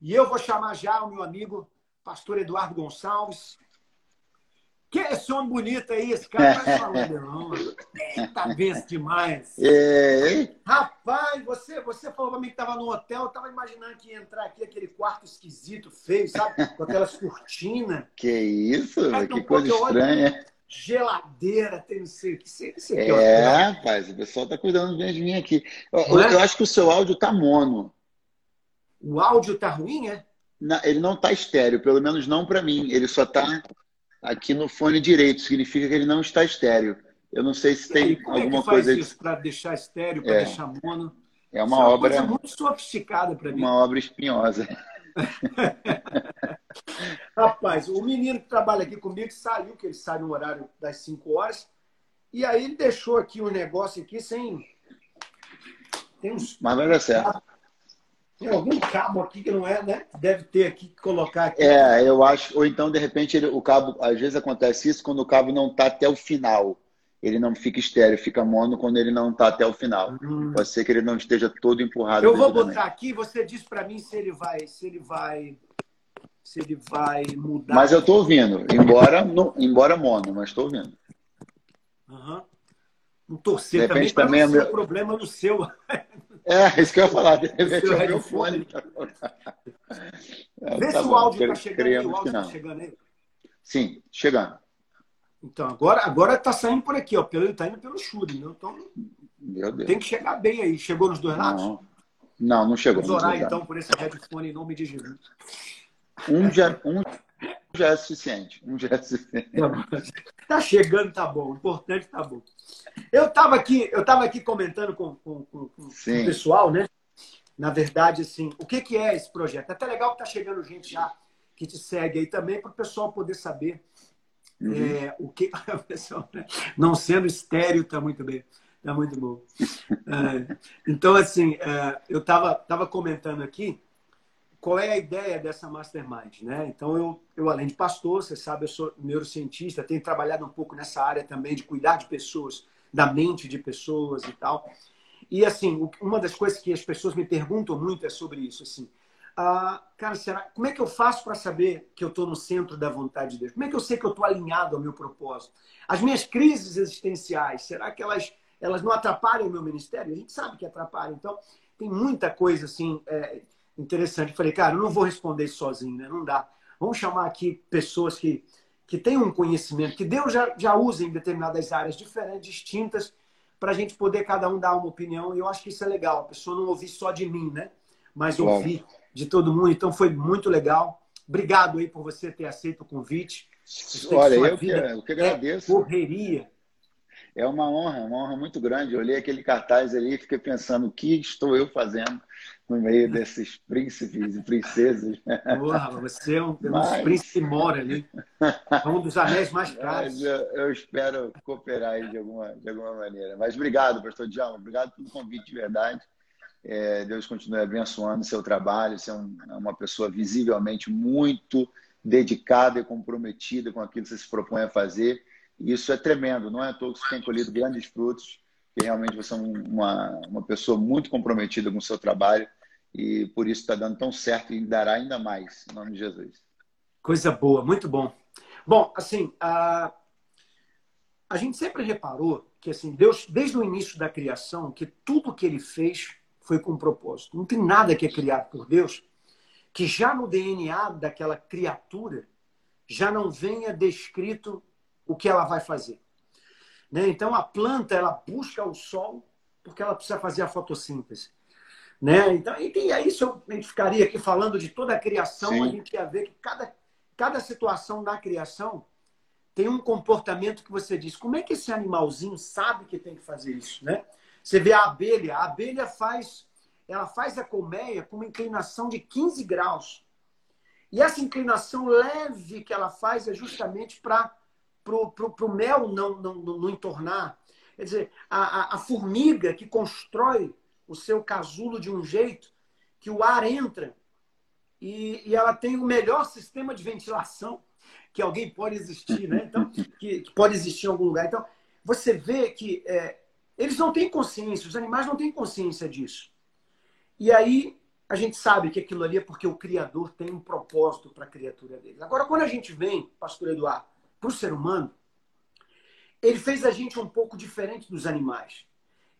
E eu vou chamar já o meu amigo, pastor Eduardo Gonçalves. Que é esse homem bonito aí, esse cara vai falando, não. Eita, demais. É. Rapaz, você, você falou pra mim que tava no hotel, eu tava imaginando que ia entrar aqui aquele quarto esquisito, feio, sabe? Com aquelas cortinas. Que isso, é, que coisa estranha. Geladeira, tem não sei o que. Sei, sei é, rapaz, o pessoal tá cuidando bem de mim aqui. Eu, é? eu acho que o seu áudio tá mono. O áudio tá ruim, é? Não, ele não tá estéreo, pelo menos não para mim. Ele só tá aqui no fone direito, significa que ele não está estéreo. Eu não sei se tem como alguma é que faz coisa. isso para deixar estéreo, para é. deixar mono? É uma, é uma obra. Coisa muito sofisticada para mim. Uma obra espinhosa. Rapaz, o menino que trabalha aqui comigo saiu, que ele sai no horário das 5 horas, e aí ele deixou aqui um negócio aqui sem. Tem uns. Mas vai dar certo. Tem algum cabo aqui que não é, né? Deve ter aqui que colocar aqui. É, eu acho. Ou então, de repente, ele, o cabo. Às vezes acontece isso quando o cabo não está até o final. Ele não fica estéreo, fica mono quando ele não está até o final. Hum. Pode ser que ele não esteja todo empurrado. Eu vou botar aqui, você diz para mim se ele vai. Se ele vai. Se ele vai mudar. Mas eu estou ouvindo, embora, no, embora mono, mas estou ouvindo. Uhum. Não torcer também, também é meu... problema no seu. É, isso que eu ia falar. De repente é o meu fone. Vê tá se bom, o áudio está chegando aí. O áudio está chegando aí. Sim, chegando. Então, agora agora está saindo por aqui, ó. Pelo, tá indo pelo chute, né? Então, Meu Deus. tem que chegar bem aí. Chegou nos dois lados? Não, não, não chegou. Vamos orar, então, por esse headphone em nome de Jesus. Um já, um já é suficiente. Um já é suficiente. Tá chegando, tá bom. O importante tá bom. Eu estava aqui, eu tava aqui comentando com, com, com, com o pessoal, né? Na verdade, assim, o que, que é esse projeto? É até legal que tá chegando gente já que te segue aí também, para o pessoal poder saber uhum. é, o que. Né? Não sendo estéreo, tá muito bem. Tá muito bom. é, então, assim, é, eu estava tava comentando aqui qual é a ideia dessa mastermind, né? Então eu, eu além de pastor, você sabe, eu sou neurocientista, tenho trabalhado um pouco nessa área também de cuidar de pessoas, da mente de pessoas e tal. E assim, uma das coisas que as pessoas me perguntam muito é sobre isso, assim. Ah, cara, será, como é que eu faço para saber que eu estou no centro da vontade de Deus? Como é que eu sei que eu estou alinhado ao meu propósito? As minhas crises existenciais, será que elas, elas não atrapalham o meu ministério? A gente sabe que atrapalham. Então, tem muita coisa assim. É, interessante. Falei, cara, eu não vou responder sozinho, né? Não dá. Vamos chamar aqui pessoas que, que têm um conhecimento, que Deus já, já usa em determinadas áreas diferentes, distintas, para a gente poder cada um dar uma opinião. E eu acho que isso é legal. A pessoa não ouvir só de mim, né? Mas claro. ouvir de todo mundo. Então foi muito legal. Obrigado aí por você ter aceito o convite. Olha, eu que, eu que agradeço. É correria. É uma honra, uma honra muito grande. Eu olhei aquele cartaz ali e fiquei pensando o que estou eu fazendo no meio desses príncipes e princesas. Porra, você é um, Mas... príncipe mora ali. É um dos anéis mais caros. Eu, eu, espero cooperar aí de alguma, de alguma maneira. Mas obrigado, pastor Djalma. Obrigado pelo convite de verdade. É, Deus continue abençoando o seu trabalho. Você é um, é uma pessoa visivelmente muito dedicada e comprometida com aquilo que você se propõe a fazer. E isso é tremendo. Não é à toa que você tem colhido grandes frutos, que realmente você é uma, uma pessoa muito comprometida com o seu trabalho e por isso está dando tão certo e dará ainda mais, em nome de Jesus. Coisa boa, muito bom. Bom, assim, a, a gente sempre reparou que assim Deus, desde o início da criação, que tudo que ele fez foi com um propósito. Não tem nada que é criado por Deus que já no DNA daquela criatura já não venha descrito o que ela vai fazer. Né? Então a planta ela busca o sol porque ela precisa fazer a fotossíntese. Né? Então, e aí, se eu, ficaria aqui falando de toda a criação, Sim. a gente ia ver que cada, cada situação da criação tem um comportamento que você diz, como é que esse animalzinho sabe que tem que fazer isso, né? Você vê a abelha, a abelha faz, ela faz a colmeia com uma inclinação de 15 graus. E essa inclinação leve que ela faz é justamente para o mel não, não, não entornar. Quer dizer, a, a, a formiga que constrói o seu casulo de um jeito que o ar entra e, e, ela tem o melhor sistema de ventilação que alguém pode existir, né? Então, que, que pode existir em algum lugar. Então, você vê que é, eles não têm consciência, os animais não têm consciência disso. E aí a gente sabe que aquilo ali é porque o Criador tem um propósito para a criatura deles. Agora, quando a gente vem, pastor Eduardo, para o ser humano, ele fez a gente um pouco diferente dos animais.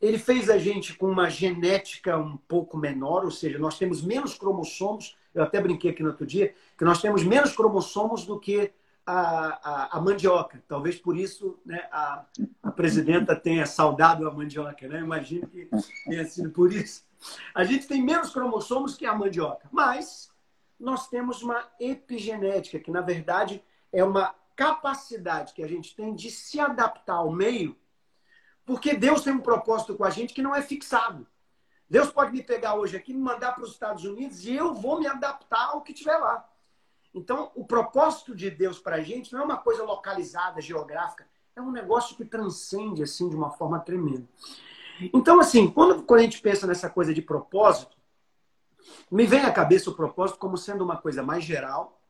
Ele fez a gente com uma genética um pouco menor, ou seja, nós temos menos cromossomos. Eu até brinquei aqui no outro dia que nós temos menos cromossomos do que a, a, a mandioca. Talvez por isso né, a, a presidenta tenha saudado a mandioca. Né? Imagino que tenha sido por isso. A gente tem menos cromossomos que a mandioca, mas nós temos uma epigenética, que na verdade é uma capacidade que a gente tem de se adaptar ao meio, porque Deus tem um propósito com a gente que não é fixado. Deus pode me pegar hoje aqui, me mandar para os Estados Unidos e eu vou me adaptar ao que tiver lá. Então, o propósito de Deus para a gente não é uma coisa localizada, geográfica, é um negócio que transcende assim de uma forma tremenda. Então, assim, quando, quando a gente pensa nessa coisa de propósito, me vem à cabeça o propósito como sendo uma coisa mais geral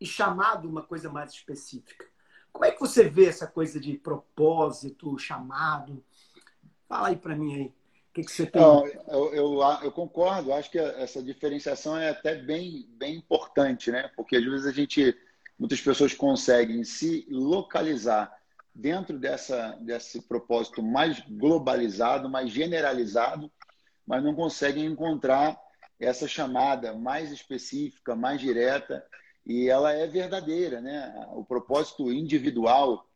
e chamado uma coisa mais específica. Como é que você vê essa coisa de propósito, chamado? Fala aí para mim aí. O que, que você tem? Não, eu, eu, eu, concordo. Acho que essa diferenciação é até bem, bem importante, né? Porque às vezes a gente, muitas pessoas conseguem se localizar dentro dessa, desse propósito mais globalizado, mais generalizado, mas não conseguem encontrar essa chamada mais específica, mais direta, e ela é verdadeira, né? O propósito individual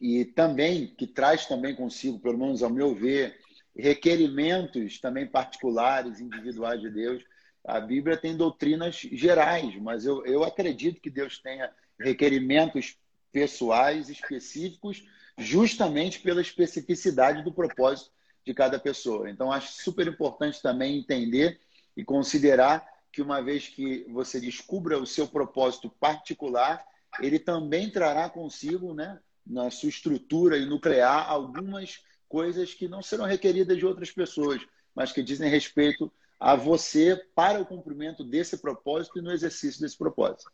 e também que traz também consigo, pelo menos ao meu ver, requerimentos também particulares, individuais de Deus. A Bíblia tem doutrinas gerais, mas eu, eu acredito que Deus tenha requerimentos pessoais específicos, justamente pela especificidade do propósito de cada pessoa. Então, acho super importante também entender e considerar que, uma vez que você descubra o seu propósito particular, ele também trará consigo, né, na sua estrutura e nuclear, algumas coisas que não serão requeridas de outras pessoas, mas que dizem respeito a você para o cumprimento desse propósito e no exercício desse propósito.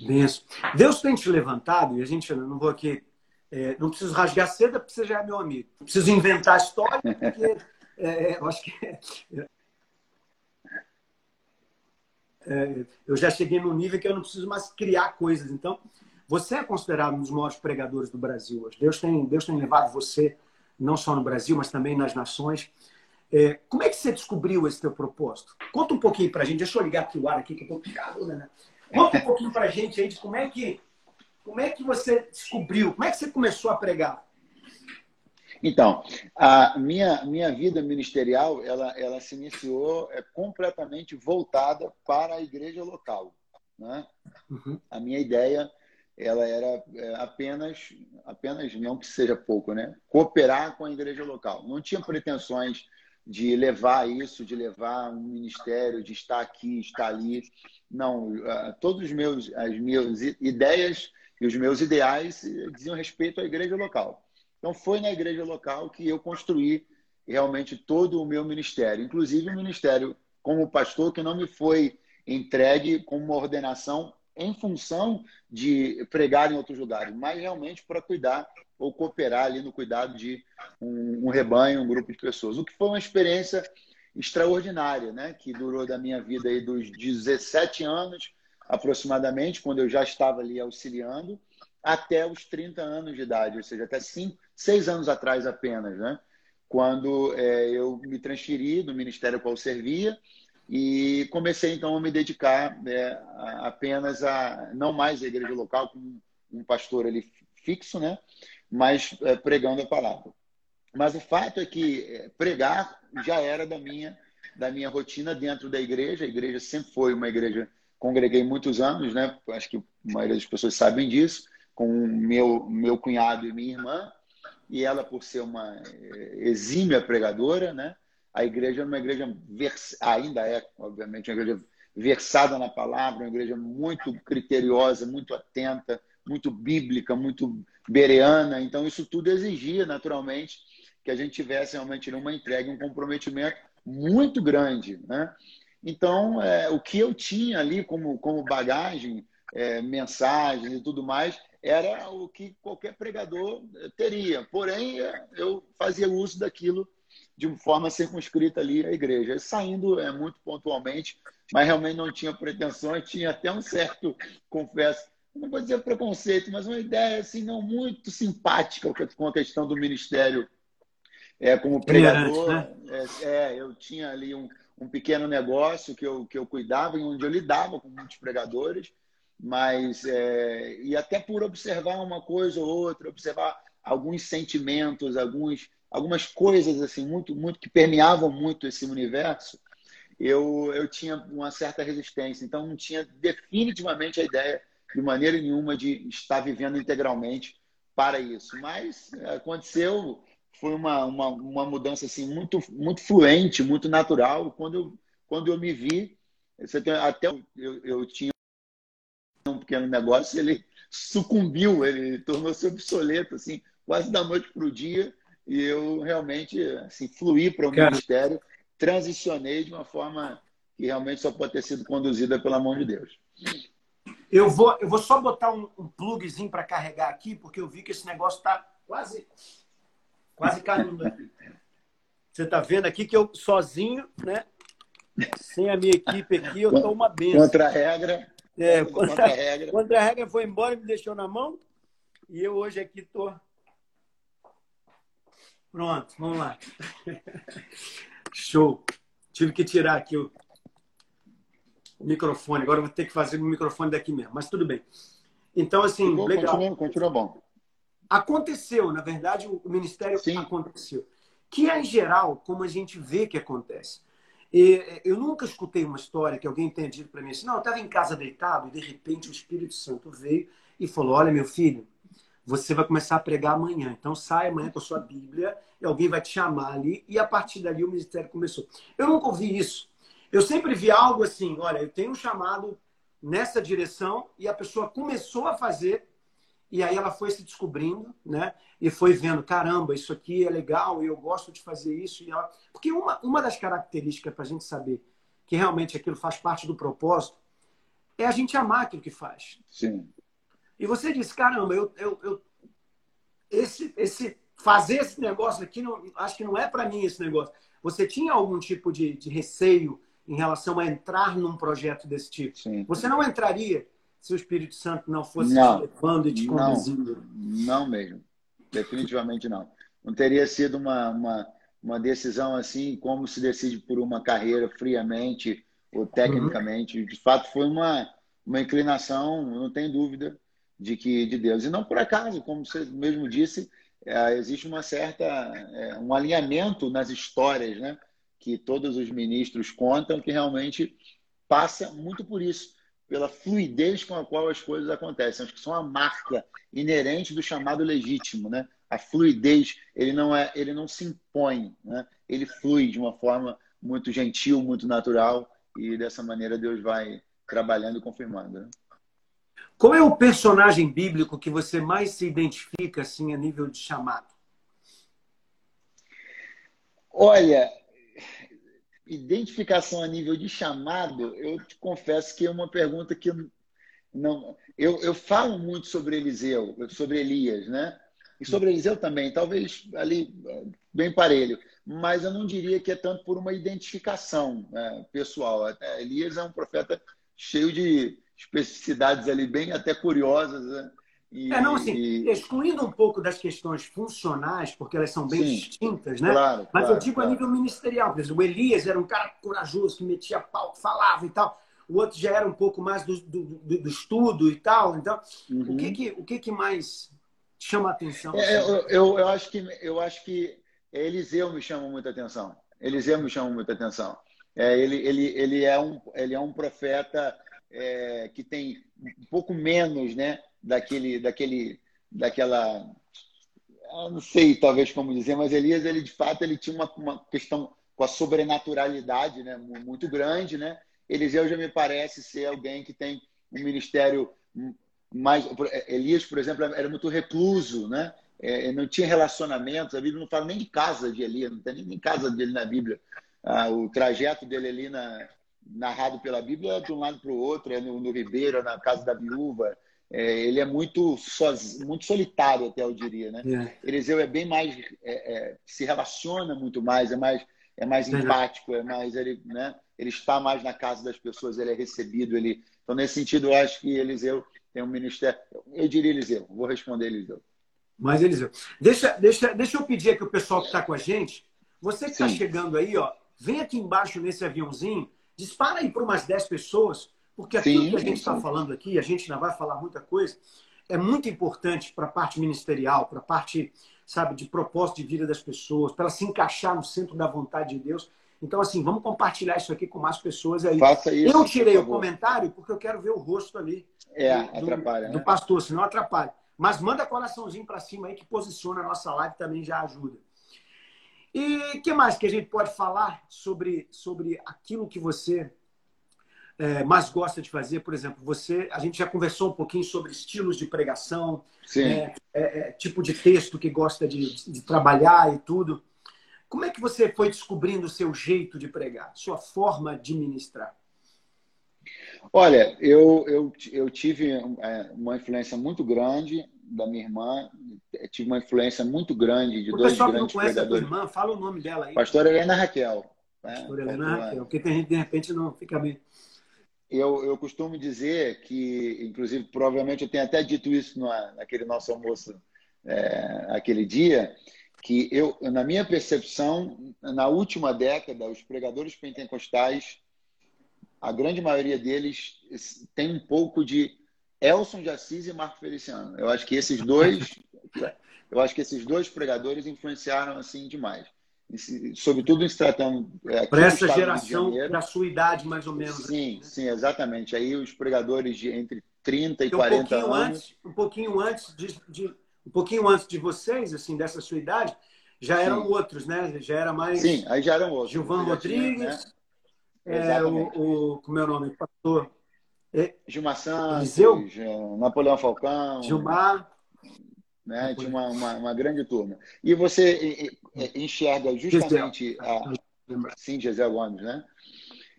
Benção. Deus tem te levantado, e a gente, não vou aqui, é, não preciso rasgar seda, porque você já é meu amigo. Não preciso inventar história, porque é, é, eu acho que. É, eu já cheguei num nível que eu não preciso mais criar coisas. Então, você é considerado um dos maiores pregadores do Brasil hoje. Deus tem, Deus tem levado você, não só no Brasil, mas também nas nações. É, como é que você descobriu esse teu propósito? Conta um pouquinho para a gente. Deixa eu ligar aqui o ar aqui, que eu tô picado, né? Conta um pouquinho para a gente aí de como é que como é que você descobriu, como é que você começou a pregar? Então, a minha, minha vida ministerial, ela, ela se iniciou é, completamente voltada para a igreja local. Né? Uhum. A minha ideia, ela era é, apenas, apenas, não que seja pouco, né? cooperar com a igreja local. Não tinha pretensões de levar isso, de levar um ministério, de estar aqui, estar ali. Não, todos os meus, as minhas ideias e os meus ideais diziam respeito à igreja local. Então foi na igreja local que eu construí realmente todo o meu ministério, inclusive o ministério como pastor que não me foi entregue como uma ordenação em função de pregar em outros lugares, mas realmente para cuidar ou cooperar ali no cuidado de um, um, rebanho, um grupo de pessoas. O que foi uma experiência extraordinária, né? Que durou da minha vida aí dos 17 anos aproximadamente, quando eu já estava ali auxiliando, até os 30 anos de idade, ou seja, até 5, 6 anos atrás apenas, né? Quando é, eu me transferi do ministério qual servia e comecei então a me dedicar é, apenas a não mais à igreja local como um pastor ali fixo, né? mas é, pregando a palavra. Mas o fato é que é, pregar já era da minha da minha rotina dentro da igreja. A igreja sempre foi uma igreja, congreguei muitos anos, né? Acho que a maioria das pessoas sabem disso, com meu meu cunhado e minha irmã, e ela por ser uma é, exímia pregadora, né? a igreja era uma igreja, vers... ainda é, obviamente, uma igreja versada na palavra, uma igreja muito criteriosa, muito atenta, muito bíblica, muito bereana. Então, isso tudo exigia, naturalmente, que a gente tivesse realmente uma entrega, um comprometimento muito grande. Né? Então, é, o que eu tinha ali como, como bagagem, é, mensagens e tudo mais, era o que qualquer pregador teria. Porém, eu fazia uso daquilo de forma circunscrita ali à igreja, saindo é, muito pontualmente, mas realmente não tinha pretensões, tinha até um certo, confesso, não vou dizer preconceito, mas uma ideia assim não muito simpática com a questão do ministério é, como pregador. Né? É, é, eu tinha ali um, um pequeno negócio que eu, que eu cuidava, onde eu lidava com muitos pregadores, mas é, e até por observar uma coisa ou outra, observar alguns sentimentos, alguns algumas coisas assim muito muito que permeavam muito esse universo, eu eu tinha uma certa resistência. Então não tinha definitivamente a ideia de maneira nenhuma de estar vivendo integralmente para isso. Mas aconteceu, foi uma, uma, uma mudança assim muito muito fluente, muito natural. Quando eu quando eu me vi, até eu, eu tinha um pequeno negócio, ele sucumbiu, ele tornou-se obsoleto assim, quase da noite para o dia e eu realmente assim, fluí para o Cara. ministério, transicionei de uma forma que realmente só pode ter sido conduzida pela mão de Deus. Eu vou, eu vou só botar um, um plugzinho para carregar aqui, porque eu vi que esse negócio está quase, quase caindo aqui. Você está vendo aqui que eu sozinho, né? Sem a minha equipe aqui, eu estou uma benção. Contra a regra. É, contra, contra, a regra. Contra a regra foi embora e me deixou na mão. E eu hoje aqui estou Pronto, vamos lá. Show. Tive que tirar aqui o, microfone. Agora vou ter que fazer o microfone daqui mesmo, mas tudo bem. Então, assim, Ficou, legal. Continua, continua bom. Aconteceu, na verdade, o ministério Sim. aconteceu. Que é, em geral, como a gente vê que acontece. E, eu nunca escutei uma história que alguém tenha dito para mim assim, não, eu estava em casa deitado e, de repente, o Espírito Santo veio e falou, olha, meu filho, você vai começar a pregar amanhã. Então sai amanhã com a sua Bíblia e alguém vai te chamar ali e a partir dali o ministério começou. Eu nunca ouvi isso. Eu sempre vi algo assim, olha, eu tenho um chamado nessa direção e a pessoa começou a fazer e aí ela foi se descobrindo, né? E foi vendo, caramba, isso aqui é legal eu gosto de fazer isso. E ela... Porque uma, uma das características para a gente saber que realmente aquilo faz parte do propósito é a gente amar aquilo que faz. Sim. E você disse, caramba, eu, eu, eu esse, esse fazer esse negócio aqui, não, acho que não é para mim esse negócio. Você tinha algum tipo de, de receio em relação a entrar num projeto desse tipo? Sim. Você não entraria se o Espírito Santo não fosse não, te levando e te conduzindo? Não, não mesmo. Definitivamente não. Não teria sido uma, uma, uma decisão assim, como se decide por uma carreira friamente ou tecnicamente. Uhum. De fato, foi uma, uma inclinação, não tem dúvida, de que de Deus. E não por acaso, como você mesmo disse, é, existe uma certa é, um alinhamento nas histórias, né? Que todos os ministros contam que realmente passa muito por isso, pela fluidez com a qual as coisas acontecem. Acho que são a marca inerente do chamado legítimo, né? A fluidez, ele não é, ele não se impõe, né? Ele flui de uma forma muito gentil, muito natural e dessa maneira Deus vai trabalhando e confirmando. Né? Qual é o personagem bíblico que você mais se identifica assim a nível de chamado? Olha, identificação a nível de chamado, eu te confesso que é uma pergunta que não. Eu, eu falo muito sobre Eliseu, sobre Elias, né? E sobre Eliseu também, talvez ali bem parelho, mas eu não diria que é tanto por uma identificação né, pessoal. Elias é um profeta cheio de especificidades ali bem até curiosas. Né? E, é, não, assim, e... excluindo um pouco das questões funcionais, porque elas são bem Sim, distintas, né? Claro, Mas claro, eu digo claro. a nível ministerial. Por exemplo, o Elias era um cara corajoso, que metia pau, falava e tal. O outro já era um pouco mais do, do, do, do estudo e tal. Então, uhum. o, que, que, o que, que mais chama a atenção? É, assim? eu, eu, eu, acho que, eu acho que Eliseu me chama muita atenção. Eliseu me chama muita atenção. É, ele, ele, ele, é um, ele é um profeta é, que tem um pouco menos né, daquele, daquele, daquela. não sei talvez como dizer, mas Elias, ele de fato, ele tinha uma, uma questão com a sobrenaturalidade né, muito grande. Né? Eliseu já me parece ser alguém que tem um ministério mais. Elias, por exemplo, era muito recluso, né? É, não tinha relacionamentos, a Bíblia não fala nem de casa de Elias, não tem nem casa dele na Bíblia. Ah, o trajeto dele ali na, narrado pela Bíblia é de um lado para o outro, é no, no Ribeiro, na casa da viúva. É, ele é muito, sozinho, muito solitário, até eu diria. Né? É. Eliseu é bem mais. É, é se relaciona muito mais, é mais, é mais empático, é mais. Ele, né? ele está mais na casa das pessoas, ele é recebido. Ele... Então, nesse sentido, eu acho que Eliseu tem um ministério. Eu diria Eliseu, vou responder Eliseu. Mas, Eliseu, deixa, deixa, deixa eu pedir aqui o pessoal que está com a gente. Você que está chegando aí, ó, vem aqui embaixo nesse aviãozinho, dispara aí para umas 10 pessoas, porque aquilo sim, que a gente está falando aqui, a gente ainda vai falar muita coisa, é muito importante para a parte ministerial, para a parte, sabe, de propósito de vida das pessoas, para se encaixar no centro da vontade de Deus. Então, assim, vamos compartilhar isso aqui com mais pessoas aí. Faça isso. Eu tirei o comentário porque eu quero ver o rosto ali. É, do, atrapalha. Do, né? pastor, senão atrapalha. Mas manda coraçãozinho para cima aí que posiciona a nossa live também já ajuda. E que mais que a gente pode falar sobre, sobre aquilo que você é, mais gosta de fazer? Por exemplo, você, a gente já conversou um pouquinho sobre estilos de pregação, é, é, tipo de texto que gosta de, de trabalhar e tudo. Como é que você foi descobrindo o seu jeito de pregar, sua forma de ministrar? Olha, eu, eu, eu tive é, uma influência muito grande da minha irmã, tive uma influência muito grande de o dois grandes que não conhece a tua irmã, fala o nome dela aí. Pastora Helena Raquel. Né? Pastora Helena Raquel, porque tem gente de repente não fica bem. Eu, eu costumo dizer que, inclusive, provavelmente eu tenho até dito isso naquele nosso almoço é, aquele dia, que eu, na minha percepção, na última década, os pregadores pentecostais, a grande maioria deles tem um pouco de Elson de Assis e Marco Feliciano. Eu acho que esses dois, eu acho que esses dois pregadores influenciaram assim demais. Sobretudo se tratando é, para essa geração da sua idade mais ou menos. Sim, né? sim, exatamente. Aí os pregadores de entre 30 e, e 40 um anos. Antes, um pouquinho antes de, de um pouquinho antes de vocês, assim, dessa sua idade, já eram Sim. outros, né? Já era mais. Sim, aí já eram outros. Gilvan Rodrigues, né? é, o, o, como é o nome? Pastor. É, Gilmar Santos, Napoleão Falcão. Gilmar. Né? Tinha uma, uma, uma, grande turma. E você enxerga justamente a. Sim, Gisele Gomes, né?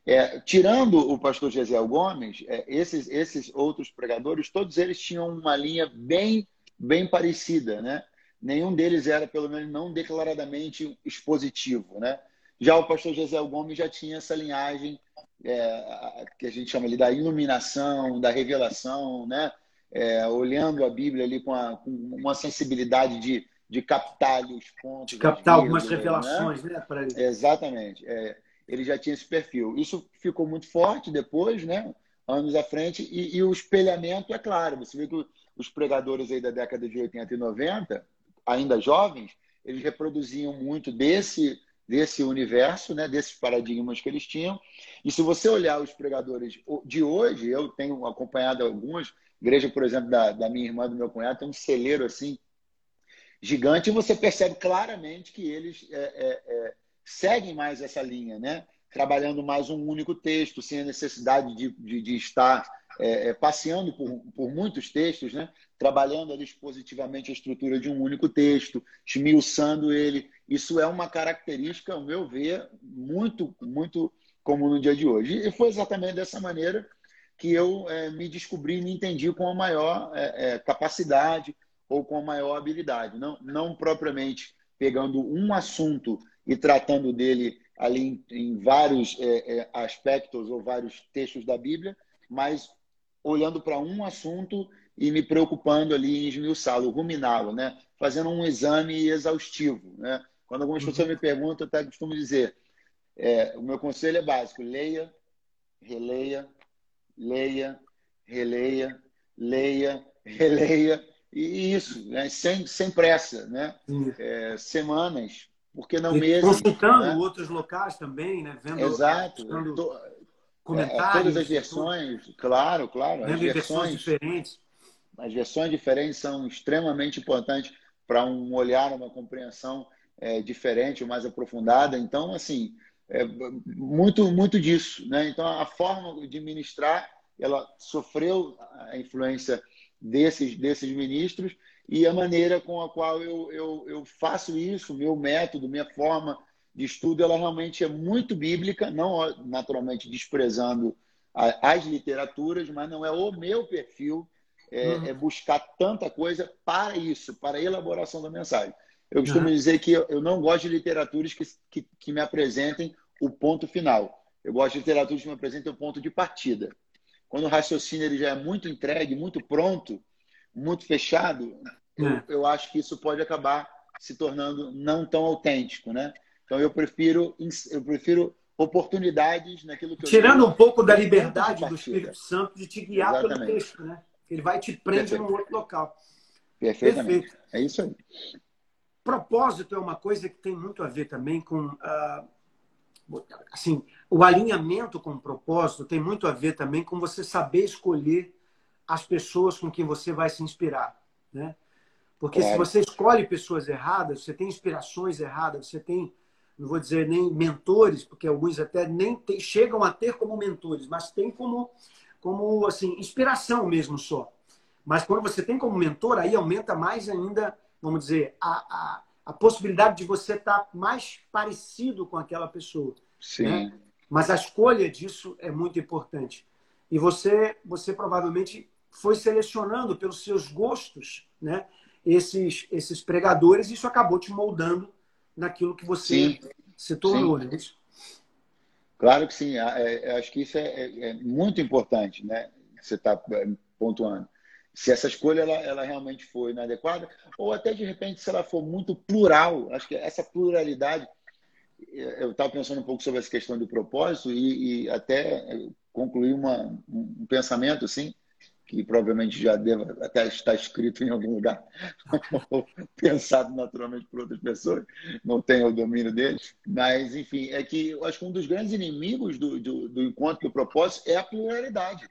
É, tirando o pastor Gisele Gomes, é, esses, esses outros pregadores, todos eles tinham uma linha bem bem parecida, né? Nenhum deles era, pelo menos, não declaradamente expositivo, né? Já o pastor José Gomes já tinha essa linhagem é, que a gente chama ali da iluminação, da revelação, né? É, olhando a Bíblia ali com, a, com uma sensibilidade de, de captar ali os pontos. De captar algumas né? revelações, né? né ele. Exatamente. É, ele já tinha esse perfil. Isso ficou muito forte depois, né? Anos à frente. E, e o espelhamento, é claro, você vê que os pregadores aí da década de 80 e 90, ainda jovens, eles reproduziam muito desse desse universo, né, desses paradigmas que eles tinham. E se você olhar os pregadores de hoje, eu tenho acompanhado alguns, igreja, por exemplo, da, da minha irmã, do meu cunhado, tem um celeiro assim gigante, e você percebe claramente que eles é, é, é, seguem mais essa linha, né? trabalhando mais um único texto, sem a necessidade de, de, de estar é, é, passeando por, por muitos textos, né? trabalhando ali expositivamente a estrutura de um único texto, esmiuçando ele. Isso é uma característica, ao meu ver, muito, muito comum no dia de hoje. E foi exatamente dessa maneira que eu é, me descobri e me entendi com a maior é, é, capacidade ou com a maior habilidade. Não, não propriamente pegando um assunto e tratando dele ali em, em vários é, é, aspectos ou vários textos da Bíblia, mas olhando para um assunto e me preocupando ali em esmiuçá-lo, ruminá-lo, né? fazendo um exame exaustivo. Né? Quando algumas uhum. pessoas me perguntam, eu até costumo dizer, é, o meu conselho é básico, leia, releia, leia, releia, leia, releia, e isso, né? sem, sem pressa, né? É, semanas, porque não mesmo. Consultando né? outros locais também, né? Vendo, Exato comentários. É, todas as versões, claro, claro. As versões, versões diferentes. As versões diferentes são extremamente importantes para um olhar, uma compreensão é, diferente mais aprofundada. Então, assim, é, muito, muito disso. Né? Então, a forma de ministrar, ela sofreu a influência desses, desses ministros e a maneira com a qual eu, eu, eu faço isso, meu método, minha forma de estudo, ela realmente é muito bíblica, não naturalmente desprezando as literaturas, mas não é o meu perfil é, uhum. é buscar tanta coisa para isso, para a elaboração da mensagem. Eu costumo uhum. dizer que eu, não gosto de literaturas que, que, que, me apresentem o ponto final. Eu gosto de literaturas que me apresentem o ponto de partida. Quando o raciocínio ele já é muito entregue, muito pronto, muito fechado, eu, é. eu acho que isso pode acabar se tornando não tão autêntico, né? Então eu prefiro eu prefiro oportunidades naquilo que tirando eu um pouco da liberdade do Espírito Santo de te guiar Exatamente. pelo texto, né? Ele vai te prender num outro local. Perfeitamente. Perfeito. É isso aí. Propósito é uma coisa que tem muito a ver também com uh, assim o alinhamento com o propósito tem muito a ver também com você saber escolher as pessoas com quem você vai se inspirar, né? Porque se você escolhe pessoas erradas, você tem inspirações erradas, você tem, não vou dizer nem mentores, porque alguns até nem tem, chegam a ter como mentores, mas tem como, como assim, inspiração mesmo só. Mas quando você tem como mentor, aí aumenta mais ainda, vamos dizer, a, a, a possibilidade de você estar mais parecido com aquela pessoa. Sim. Né? Mas a escolha disso é muito importante. E você, você provavelmente foi selecionando pelos seus gostos, né? esses, esses pregadores, e isso acabou te moldando naquilo que você sim. se tornou. Sim. Né? Claro que sim. É, é, acho que isso é, é, é muito importante, né? Você está pontuando. Se essa escolha ela, ela realmente foi inadequada, ou até de repente se ela for muito plural, acho que essa pluralidade. Eu estava pensando um pouco sobre essa questão do propósito e, e até concluir uma, um pensamento assim que provavelmente já deva até estar escrito em algum lugar, ou pensado naturalmente por outras pessoas, não tenho o domínio dele. Mas, enfim, é que eu acho que um dos grandes inimigos do, do, do encontro do propósito é a pluralidade.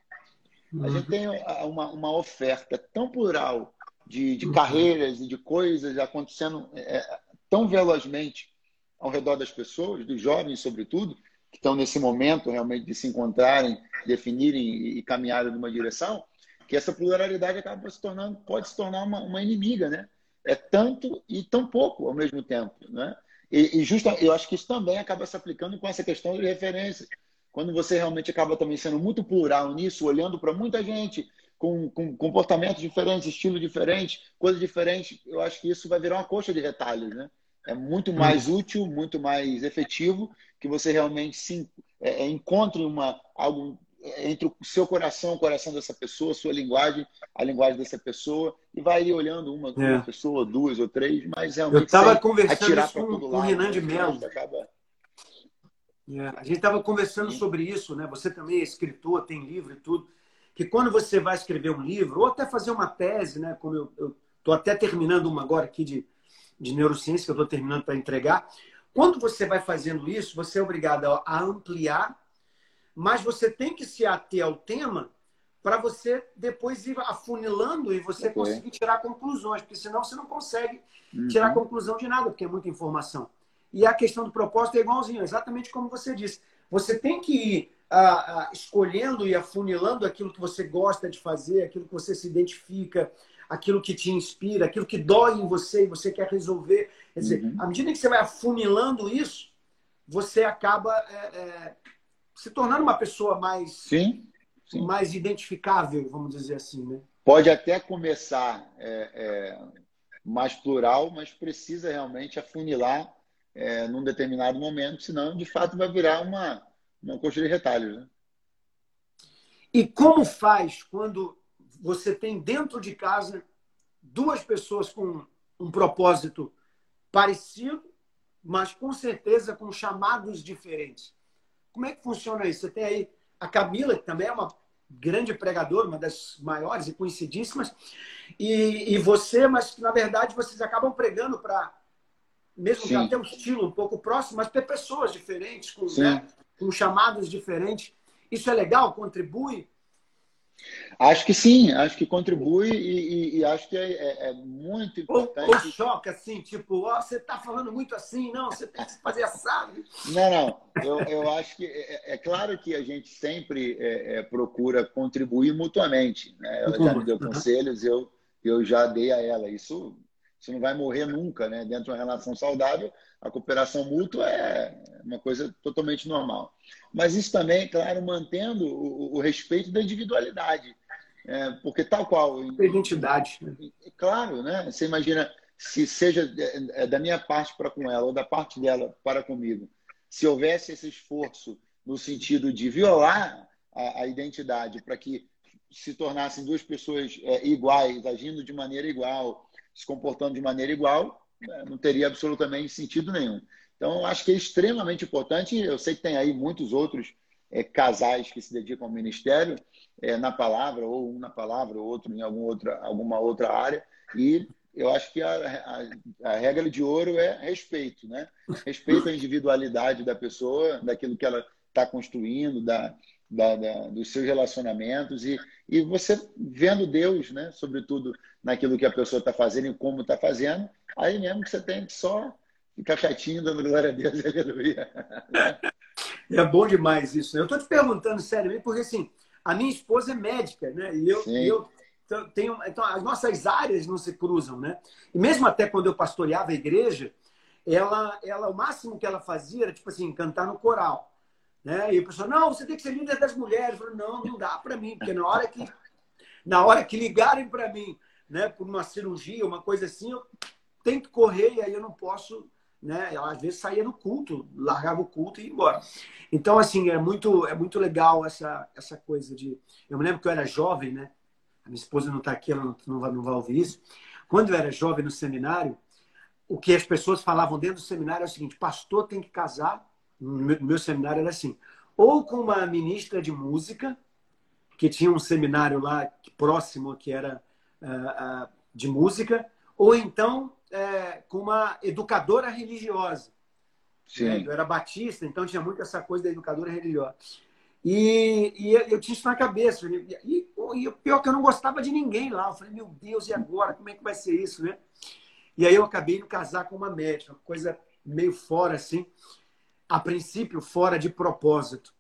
A gente tem uma, uma oferta tão plural de, de carreiras e de coisas acontecendo é, tão velozmente ao redor das pessoas, dos jovens, sobretudo, que estão nesse momento realmente de se encontrarem, definirem e caminharem numa direção, que essa pluralidade acaba se tornando, pode se tornar uma, uma inimiga, né? É tanto e tão pouco ao mesmo tempo, né? E, e justa, eu acho que isso também acaba se aplicando com essa questão de referência. Quando você realmente acaba também sendo muito plural nisso, olhando para muita gente com, com comportamentos diferentes, estilo diferente, coisas diferentes, eu acho que isso vai virar uma coxa de retalhos, né? É muito mais útil, muito mais efetivo que você realmente se é, é encontre uma, algo entre o seu coração, o coração dessa pessoa, a sua linguagem, a linguagem dessa pessoa, e vai ali olhando uma, é. uma pessoa, duas ou três, mas realmente. Eu estava conversando isso com, com o Renan de né? Mello. Acaba... É, a gente estava conversando Sim. sobre isso, né? Você também é escritor, tem livro e tudo. Que quando você vai escrever um livro, ou até fazer uma tese, né? Como eu estou até terminando uma agora aqui de, de neurociência, que eu estou terminando para entregar. Quando você vai fazendo isso, você é obrigado a ampliar mas você tem que se ater ao tema para você depois ir afunilando e você okay. conseguir tirar conclusões, porque senão você não consegue uhum. tirar conclusão de nada, porque é muita informação. E a questão do propósito é igualzinho, exatamente como você disse. Você tem que ir ah, ah, escolhendo e afunilando aquilo que você gosta de fazer, aquilo que você se identifica, aquilo que te inspira, aquilo que dói em você e você quer resolver. Quer dizer, uhum. à medida que você vai afunilando isso, você acaba é, é, se tornando uma pessoa mais, sim, sim. mais identificável, vamos dizer assim, né? Pode até começar é, é, mais plural, mas precisa realmente afunilar é, num determinado momento, senão de fato vai virar uma, uma coxa de retalhos. Né? E como faz quando você tem dentro de casa duas pessoas com um propósito parecido, mas com certeza com chamados diferentes? Como é que funciona isso? Você tem aí a Camila, que também é uma grande pregadora, uma das maiores e conhecidíssimas, e, e você, mas na verdade vocês acabam pregando para, mesmo que até um estilo um pouco próximo, mas para pessoas diferentes, com, né, com chamados diferentes. Isso é legal? Contribui? Acho que sim, acho que contribui e, e, e acho que é, é, é muito importante. Ou, ou choca, assim, tipo, oh, você está falando muito assim, não, você tem que fazer assado. Não, não, eu, eu acho que é, é, é claro que a gente sempre é, é procura contribuir mutuamente. Né? Ela já me deu conselhos, eu, eu já dei a ela. Isso, isso não vai morrer nunca, né? Dentro de uma relação saudável, a cooperação mútua é uma coisa totalmente normal. Mas isso também, claro, mantendo o, o respeito da individualidade. É, porque tal qual. Identidade. Né? Claro, né? Você imagina se seja é, da minha parte para com ela ou da parte dela para comigo, se houvesse esse esforço no sentido de violar a, a identidade para que se tornassem duas pessoas é, iguais, agindo de maneira igual, se comportando de maneira igual, é, não teria absolutamente sentido nenhum. Então, acho que é extremamente importante. Eu sei que tem aí muitos outros é, casais que se dedicam ao ministério é, na palavra, ou um na palavra, ou outro em algum outra, alguma outra área. E eu acho que a, a, a, regra de ouro é respeito, né? Respeito à individualidade da pessoa, daquilo que ela está construindo, da, da, da, dos seus relacionamentos e, e você vendo Deus, né? Sobretudo naquilo que a pessoa está fazendo e como está fazendo, aí mesmo que você tem que só ficar quietinho, dando glória a Deus, aleluia. É bom demais isso. Né? Eu estou te perguntando seriamente, porque assim, a minha esposa é médica, né? E eu, e eu tenho. Então, as nossas áreas não se cruzam, né? E mesmo até quando eu pastoreava a igreja, ela, ela, o máximo que ela fazia era, tipo assim, cantar no coral. Né? E o pessoal, não, você tem que ser líder das mulheres. Eu não, não dá para mim, porque na hora que, na hora que ligarem para mim, né, por uma cirurgia, uma coisa assim, eu tenho que correr e aí eu não posso né? Ela às vezes saía no culto, largava o culto e ia embora. Então, assim, é muito, é muito legal essa, essa coisa de. Eu me lembro que eu era jovem, né? A minha esposa não está aqui, ela não, não, vai, não vai ouvir isso. Quando eu era jovem no seminário, o que as pessoas falavam dentro do seminário é o seguinte: pastor tem que casar. No meu, meu seminário era assim: ou com uma ministra de música, que tinha um seminário lá próximo que era uh, uh, de música, ou então é, com uma educadora religiosa. Sim. Né? Eu era batista, então tinha muito essa coisa da educadora religiosa. E, e eu tinha isso na cabeça. E, e, e, o pior é que eu não gostava de ninguém lá. Eu falei, meu Deus, e agora? Como é que vai ser isso, né? E aí eu acabei de casar com uma médica, uma coisa meio fora, assim. A princípio, fora de propósito.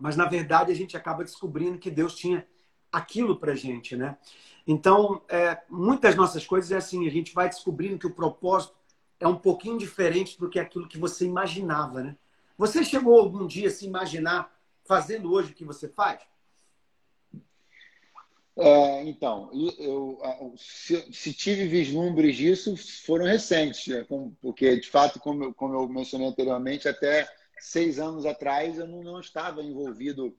Mas, na verdade, a gente acaba descobrindo que Deus tinha aquilo para gente, né? Então, é, muitas nossas coisas é assim, a gente vai descobrindo que o propósito é um pouquinho diferente do que aquilo que você imaginava, né? Você chegou algum dia a se imaginar fazendo hoje o que você faz? É, então, eu, se, se, tive vislumbres disso, foram recentes, né? porque, de fato, como eu, como eu mencionei anteriormente, até seis anos atrás eu não, não estava envolvido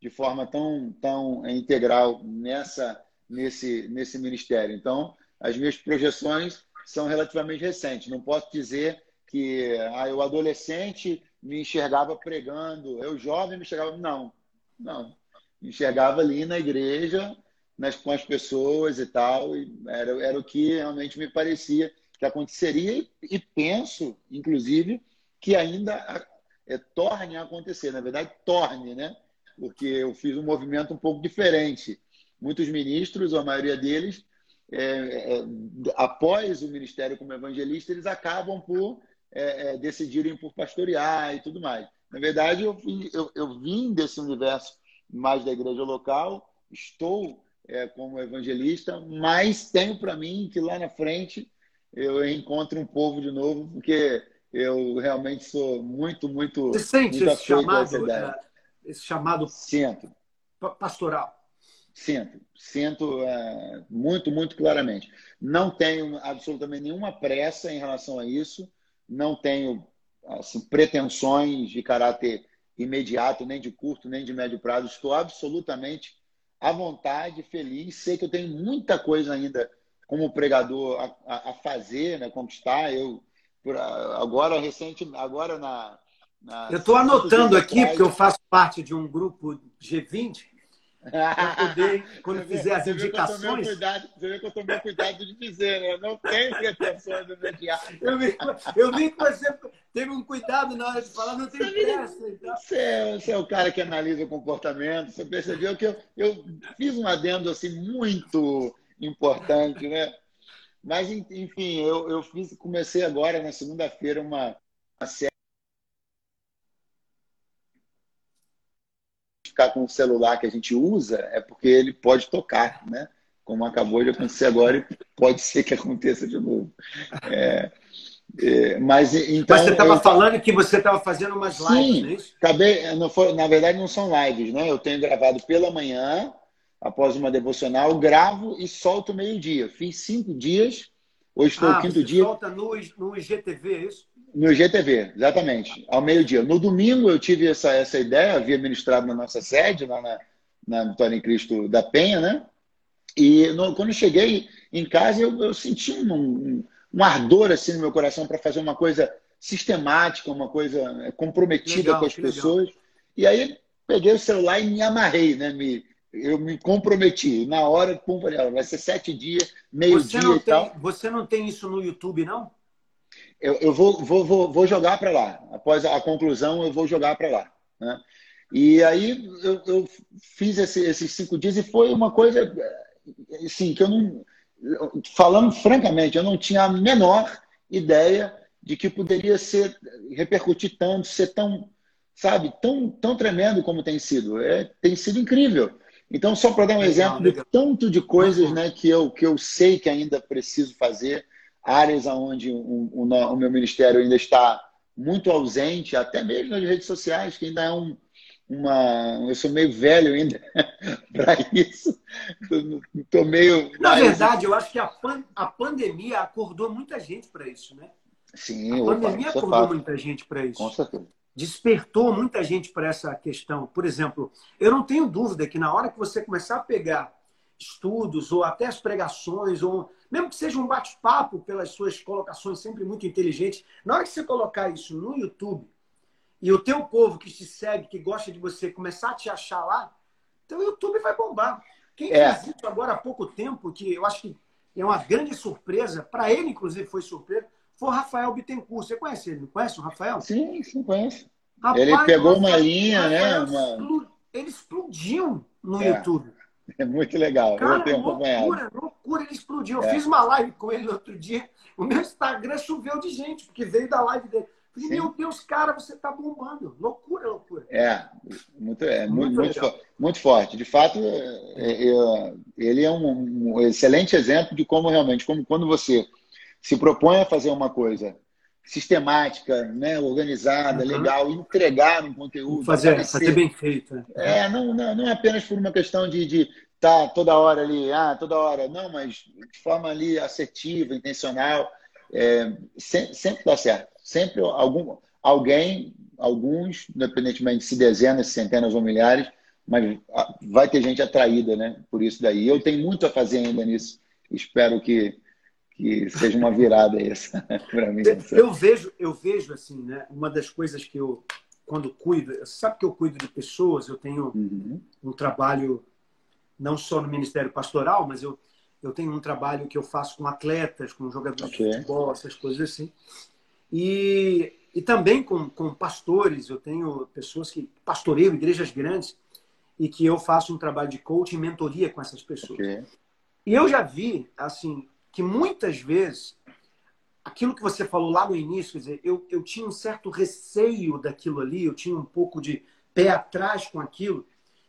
de forma tão, tão integral nessa nesse, nesse ministério. Então, as minhas projeções são relativamente recentes. Não posso dizer que ah, eu, adolescente, me enxergava pregando, eu, jovem, me enxergava. Não, não. Me enxergava ali na igreja, nas, com as pessoas e tal. E era, era o que realmente me parecia que aconteceria e, e penso, inclusive, que ainda é, torne a acontecer. Na verdade, torne, né? Porque eu fiz um movimento um pouco diferente muitos ministros, ou a maioria deles, é, é, após o ministério como evangelista, eles acabam por é, é decidirem por pastorear e tudo mais. Na verdade, eu, eu, eu vim desse universo mais da igreja local, estou é, como evangelista, mas tenho para mim que lá na frente eu encontro um povo de novo, porque eu realmente sou muito, muito. Você sente esse chamado, é, esse chamado Sinto. pastoral? Sinto, sinto é, muito, muito claramente. Não tenho absolutamente nenhuma pressa em relação a isso, não tenho assim, pretensões de caráter imediato, nem de curto, nem de médio prazo. Estou absolutamente à vontade, feliz. Sei que eu tenho muita coisa ainda como pregador a, a, a fazer, né, conquistar. Eu agora recente, agora na, na eu estou anotando aqui porque eu faço parte de um grupo G20 poder, quando você fizer vê, as indicações. Cuidado, você vê que eu tomei cuidado de dizer, né? Eu não tenho pretensões de mediar. Eu vi, eu vi que você teve um cuidado na hora de falar, não tem pressa. Então. Você, é, você é o cara que analisa o comportamento, você percebeu que eu, eu fiz um adendo assim muito importante, né? Mas, enfim, eu, eu fiz, comecei agora, na segunda-feira, uma, uma série. Ficar com o celular que a gente usa é porque ele pode tocar, né? Como acabou de acontecer agora e pode ser que aconteça de novo. É, é, mas, então, mas você estava eu... falando que você estava fazendo umas lives, Sim, não é isso? Acabei, não foi, na verdade, não são lives, né? Eu tenho gravado pela manhã, após uma devocional, gravo e solto meio-dia. Fiz cinco dias, hoje estou ah, no quinto dia. solta no, no IGTV, é isso? No IGTV, exatamente, ao meio-dia. No domingo eu tive essa, essa ideia, havia ministrado na nossa sede, lá na, na Vitória em Cristo da Penha, né? E no, quando cheguei em casa, eu, eu senti um, um, um, ardor assim no meu coração para fazer uma coisa sistemática, uma coisa é, comprometida legal, com as pessoas. Legal. E aí peguei o celular e me amarrei, né? Me, eu me comprometi. Na hora, pum, falei, vai ser sete dias, meio-dia e tal. Você não tem isso no YouTube, não? Eu, eu vou, vou, vou, vou jogar para lá. Após a conclusão, eu vou jogar para lá. Né? E aí eu, eu fiz esse, esses cinco dias e foi uma coisa assim, que eu não. Falando francamente, eu não tinha a menor ideia de que poderia ser repercutir tanto, ser tão, sabe, tão, tão tremendo como tem sido. É, tem sido incrível. Então, só para dar um exemplo do tanto de coisas né, que, eu, que eu sei que ainda preciso fazer, áreas onde o, o, o meu ministério ainda está muito ausente, até mesmo nas redes sociais, que ainda é um, uma. Eu sou meio velho ainda para isso. Estou meio. Na mais... verdade, eu acho que a, pan, a pandemia acordou muita gente para isso, né? Sim, a pandemia opa, acordou muita gente para isso. Com certeza despertou muita gente para essa questão. Por exemplo, eu não tenho dúvida que na hora que você começar a pegar estudos ou até as pregações, ou mesmo que seja um bate-papo pelas suas colocações sempre muito inteligentes, na hora que você colocar isso no YouTube e o teu povo que te segue, que gosta de você, começar a te achar lá, então o YouTube vai bombar. Quem é. fez isso agora há pouco tempo, que eu acho que é uma grande surpresa, para ele inclusive foi surpresa, foi o Rafael Bittencourt. Você conhece ele? Não conhece o Rafael? Sim, sim, conheço. Rapaz, ele pegou uma linha, né? Uma... Ele explodiu no é. YouTube. É muito legal. Cara, eu tenho loucura, loucura, ele explodiu. Eu é. fiz uma live com ele outro dia. O meu Instagram choveu de gente, porque veio da live dele. Falei, meu Deus, cara, você tá bombando. Loucura, loucura. É, muito, é, muito, muito, muito, muito forte. De fato, é, é, ele é um, um excelente exemplo de como realmente, como quando você se propõe a fazer uma coisa sistemática, né, organizada, uhum. legal, entregar um conteúdo. Fazer, fazer bem feito. Né? É, não, não, não apenas por uma questão de estar de tá toda hora ali, ah, toda hora, não, mas de forma ali assertiva, intencional, é, sempre, sempre dá certo. Sempre algum, alguém, alguns, independentemente se dezenas, centenas ou milhares, mas vai ter gente atraída né, por isso daí. Eu tenho muito a fazer ainda nisso. Espero que que seja uma virada essa para mim. Eu vejo, eu vejo assim, né? Uma das coisas que eu quando cuido, sabe que eu cuido de pessoas, eu tenho uhum. um trabalho não só no Ministério Pastoral, mas eu eu tenho um trabalho que eu faço com atletas, com jogadores okay. de futebol, essas coisas assim. E, e também com, com pastores, eu tenho pessoas que pastoreiam igrejas grandes e que eu faço um trabalho de coaching e mentoria com essas pessoas. Okay. E eu já vi, assim, que muitas vezes aquilo que você falou lá no início, quer dizer, eu, eu tinha um certo receio daquilo ali, eu tinha um pouco de pé atrás com aquilo,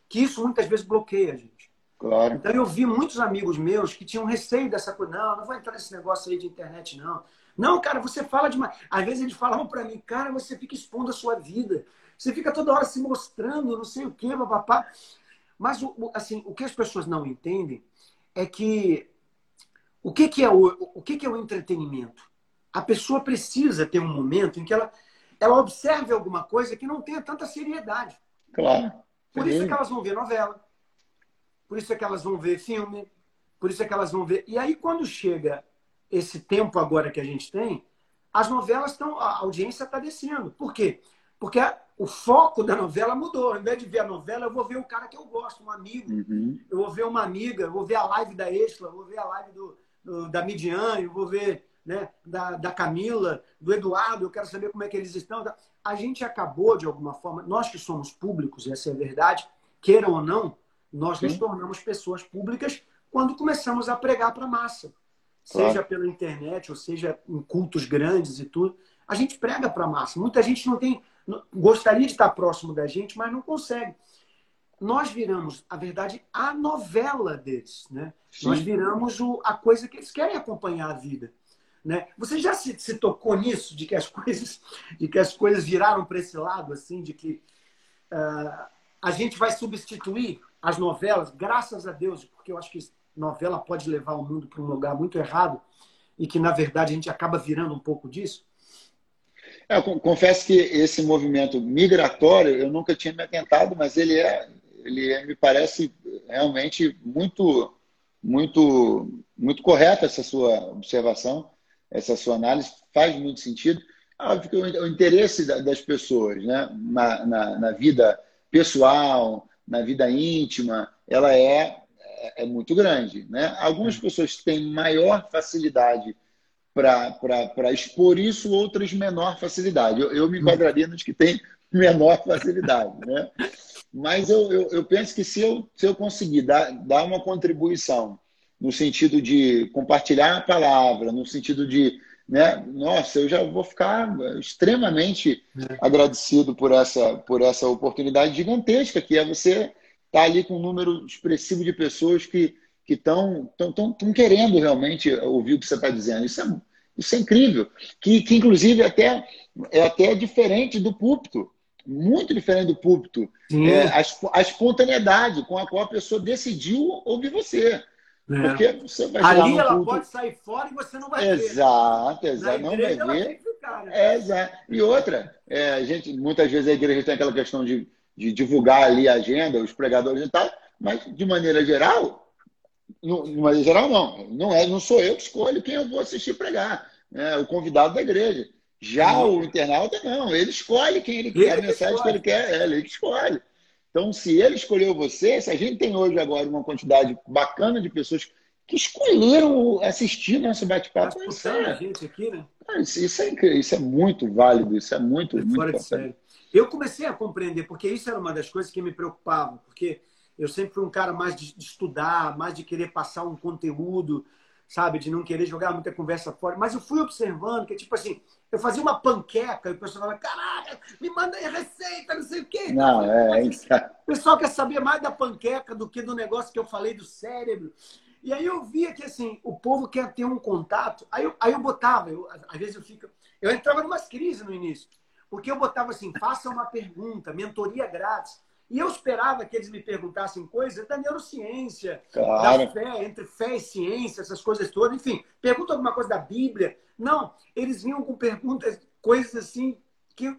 que isso muitas vezes bloqueia a gente. Claro. Então eu vi muitos amigos meus que tinham receio dessa coisa, não, não vou entrar nesse negócio aí de internet, não. Não, cara, você fala demais. Às vezes eles falavam para mim, cara, você fica expondo a sua vida. Você fica toda hora se mostrando, não sei o quê, papapá. Mas, assim, o que as pessoas não entendem é que o que, que é o, o que, que é o entretenimento? A pessoa precisa ter um momento em que ela, ela observe alguma coisa que não tenha tanta seriedade. Claro. Por isso é que elas vão ver novela, por isso é que elas vão ver filme, por isso é que elas vão ver. E aí, quando chega esse tempo agora que a gente tem, as novelas estão. A audiência está descendo. Por quê? Porque o foco da novela mudou. Ao invés de ver a novela, eu vou ver o cara que eu gosto, um amigo. Uhum. Eu vou ver uma amiga, eu vou ver a live da Extra, eu vou ver a live do da Midian, eu vou ver né, da, da Camila, do Eduardo, eu quero saber como é que eles estão. A gente acabou, de alguma forma, nós que somos públicos, essa é a verdade, queiram ou não, nós Sim. nos tornamos pessoas públicas quando começamos a pregar para a massa. Claro. Seja pela internet, ou seja em cultos grandes e tudo. A gente prega para a massa. Muita gente não tem. Gostaria de estar próximo da gente, mas não consegue. Nós viramos, a verdade, a novela deles. Né? Nós viramos o, a coisa que eles querem acompanhar a vida. Né? Você já se, se, tocou nisso, de que as coisas, de que as coisas viraram para esse lado, assim, de que uh, a gente vai substituir as novelas, graças a Deus, porque eu acho que novela pode levar o mundo para um lugar muito errado e que, na verdade, a gente acaba virando um pouco disso? É, eu confesso que esse movimento migratório eu nunca tinha me atentado, mas ele é, ele é, me parece realmente muito, muito, muito correta essa sua observação, essa sua análise faz muito sentido. Óbvio que o interesse das pessoas né, na, na, na vida pessoal, na vida íntima, ela é, é muito grande. Né? Algumas é. pessoas têm maior facilidade para expor isso, outras menor facilidade. Eu, eu me enquadraria nos que têm menor facilidade. Né? Mas eu, eu, eu, penso que se eu, se eu conseguir dar, dar uma contribuição no sentido de compartilhar a palavra, no sentido de né? Nossa, eu já vou ficar extremamente é. agradecido por essa, por essa oportunidade gigantesca que é você estar tá ali com um número expressivo de pessoas que que estão querendo realmente ouvir o que você está dizendo. Isso é, isso é incrível. Que, que inclusive até, é até diferente do púlpito. Muito diferente do púlpito. É, a, a espontaneidade com a qual a pessoa decidiu ouvir você. É. Porque você vai Ali ela pode sair fora e você não vai exato, ver. Exato, exato. Não vai ver. Ficar, né? é, exato. E outra, é, a gente, muitas vezes a igreja tem aquela questão de, de divulgar ali a agenda, os pregadores e tal, mas de maneira geral, de maneira geral não, não, é, não sou eu que escolho quem eu vou assistir pregar, é o convidado da igreja. Já o internauta não, ele escolhe quem ele, ele quer, a mensagem escolhe. que ele quer, é ele escolhe. Então, se ele escolheu você, se a gente tem hoje agora uma quantidade bacana de pessoas que escolheram assistir nosso bate-papo. Tá isso, é, gente aqui, né? isso, isso, é incrível, isso é muito válido, isso é muito, é muito fora de série. Eu comecei a compreender, porque isso era uma das coisas que me preocupava, porque eu sempre fui um cara mais de estudar, mais de querer passar um conteúdo, sabe? De não querer jogar muita conversa fora. Mas eu fui observando que, tipo assim, eu fazia uma panqueca e o pessoal falava, caraca, me manda aí a receita, não sei o quê. Não, é, é O pessoal quer saber mais da panqueca do que do negócio que eu falei do cérebro. E aí eu via que, assim, o povo quer ter um contato. Aí eu, aí eu botava, eu, às vezes eu fico... Eu entrava em umas crises no início. Porque eu botava assim, faça uma pergunta, mentoria grátis. E eu esperava que eles me perguntassem coisas da neurociência, claro. da fé, entre fé e ciência, essas coisas todas. Enfim, pergunta alguma coisa da Bíblia. Não, eles vinham com perguntas, coisas assim, que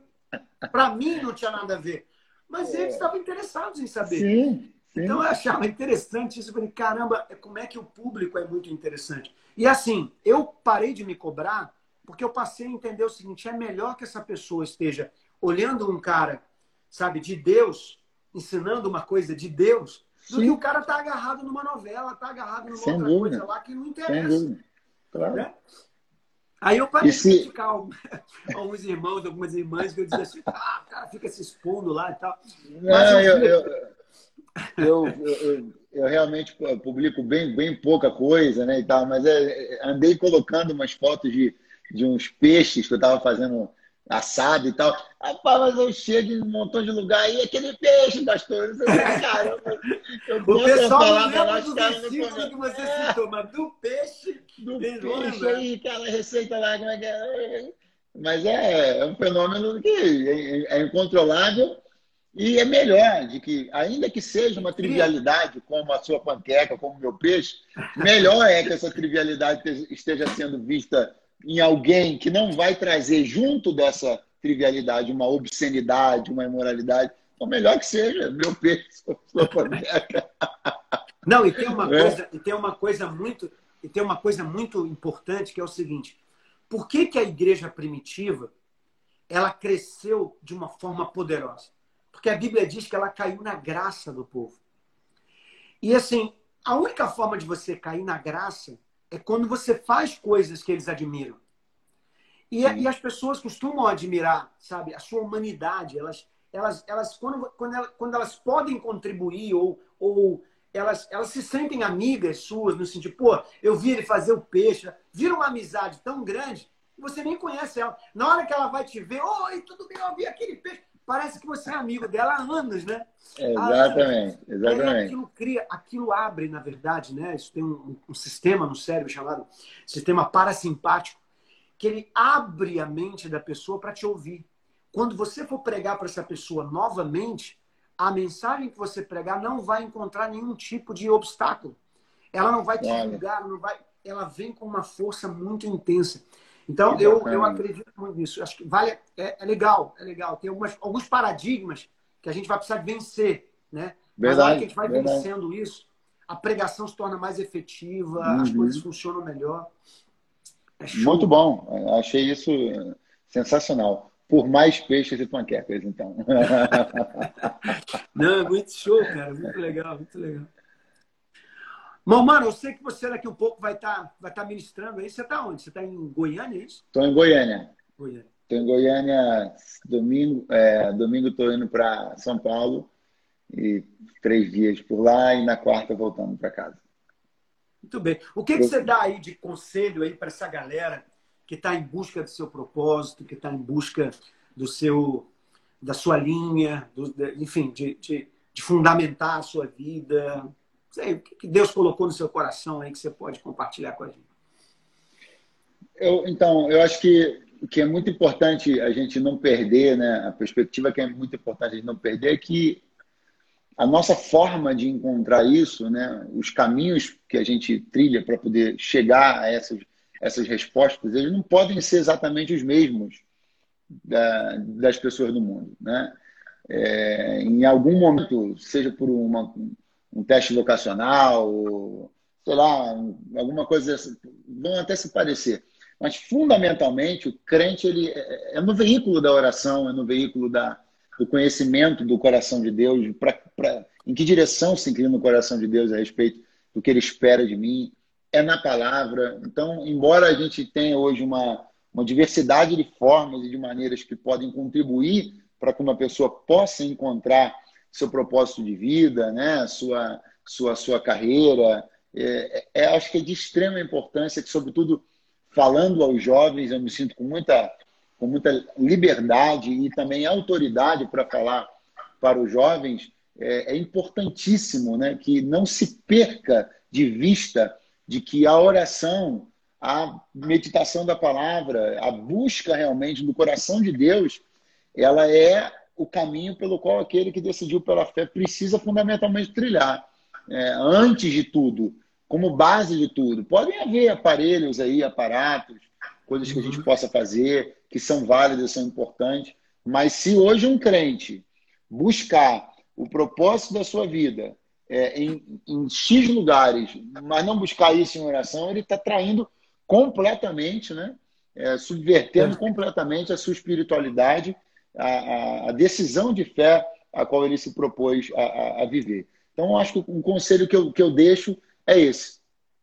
para mim não tinha nada a ver. Mas é. eles estavam interessados em saber. Sim, sim. Então eu achava interessante isso. Eu falei, caramba, como é que o público é muito interessante. E assim, eu parei de me cobrar porque eu passei a entender o seguinte: é melhor que essa pessoa esteja olhando um cara, sabe, de Deus ensinando uma coisa de Deus do Sim. que o cara tá agarrado numa novela, tá agarrado numa Sem outra dúvida. coisa lá que não interessa. Claro. Né? Aí eu parei se... de criticar alguns irmãos, algumas irmãs, que eu dizia assim, ah, o cara fica se expondo lá e tal. Não, eu, eu, eu, eu, eu, realmente publico bem, bem pouca coisa, né, e tal, mas é, andei colocando umas fotos de, de uns peixes que eu estava fazendo assado e tal. Rapaz, mas eu chego em um montão de lugar aí, aquele peixe, pastor. Caramba, eu o pessoal não lembra do versículo que você é, citou, mas do peixe... Do peixe aí, aquela receita lá, como é que é? Mas é, é um fenômeno que é, é incontrolável e é melhor, de que, ainda que seja uma trivialidade, como a sua panqueca, como o meu peixe, melhor é que essa trivialidade esteja sendo vista em alguém que não vai trazer junto dessa trivialidade uma obscenidade, uma imoralidade, então melhor que seja meu peixe, sua. Não, e tem uma é. coisa, e tem uma coisa muito, e tem uma coisa muito importante que é o seguinte: por que, que a igreja primitiva ela cresceu de uma forma poderosa. Porque a Bíblia diz que ela caiu na graça do povo. E assim, a única forma de você cair na graça é quando você faz coisas que eles admiram. E, e, as pessoas costumam admirar, sabe, a sua humanidade. Elas, elas, elas quando, quando, elas, quando elas podem contribuir ou, ou elas, elas se sentem amigas suas, no sentido, pô, eu vi ele fazer o peixe, vira uma amizade tão grande que você nem conhece ela. Na hora que ela vai te ver, oi, tudo bem, eu vi aquele peixe. Parece que você é amigo dela há anos, né? exatamente, anos. exatamente. aquilo cria, aquilo abre, na verdade, né? Isso tem um, um sistema no cérebro chamado sistema parasimpático, que ele abre a mente da pessoa para te ouvir. Quando você for pregar para essa pessoa novamente, a mensagem que você pregar não vai encontrar nenhum tipo de obstáculo. Ela não vai te julgar, não vai, ela vem com uma força muito intensa. Então, eu, eu acredito muito nisso. Acho que vale, é, é, legal, é legal. Tem algumas, alguns paradigmas que a gente vai precisar vencer, né? Verdade, Mas que a gente vai verdade. vencendo isso, a pregação se torna mais efetiva, uhum. as coisas funcionam melhor. É muito bom. Achei isso sensacional. Por mais peixes e panquecas, então. Não, é muito show, cara. Muito legal, muito legal. Bom, mano, eu sei que você daqui um pouco vai estar tá, vai tá ministrando aí. Você está onde? Você está em Goiânia, é isso? Estou em Goiânia. Goiânia. Estou em Goiânia domingo. É, domingo estou indo para São Paulo e três dias por lá e na quarta voltando para casa. Muito bem. O que, que você dá aí de conselho aí para essa galera que está em busca do seu propósito, que está em busca do seu da sua linha, do, enfim, de, de, de fundamentar a sua vida? Sei, o que Deus colocou no seu coração aí que você pode compartilhar com a gente? Eu, então, eu acho que que é muito importante a gente não perder, né? A perspectiva que é muito importante a gente não perder é que a nossa forma de encontrar isso, né? Os caminhos que a gente trilha para poder chegar a essas, essas respostas, eles não podem ser exatamente os mesmos da, das pessoas do mundo, né? É, em algum momento, seja por uma, um teste vocacional, sei lá, alguma coisa, vão até se parecer. Mas, fundamentalmente, o crente ele é, é no veículo da oração, é no veículo da, do conhecimento do coração de Deus, pra, pra, em que direção se inclina o coração de Deus a respeito do que ele espera de mim, é na palavra. Então, embora a gente tenha hoje uma, uma diversidade de formas e de maneiras que podem contribuir para que uma pessoa possa encontrar seu propósito de vida, né? sua, sua, sua carreira. É, é, acho que é de extrema importância que, sobretudo, falando aos jovens, eu me sinto com muita, com muita liberdade e também autoridade para falar para os jovens. É, é importantíssimo né? que não se perca de vista de que a oração, a meditação da palavra, a busca realmente do coração de Deus, ela é o caminho pelo qual aquele que decidiu pela fé precisa fundamentalmente trilhar. É, antes de tudo, como base de tudo. Podem haver aparelhos aí, aparatos, coisas que a gente uhum. possa fazer, que são válidas, são importantes, mas se hoje um crente buscar o propósito da sua vida é, em, em X lugares, mas não buscar isso em oração, ele está traindo completamente, né? É, subvertendo é. completamente a sua espiritualidade a, a, decisão de fé a qual ele se propôs a, a, viver. Então, acho que um conselho que eu, que eu deixo é esse.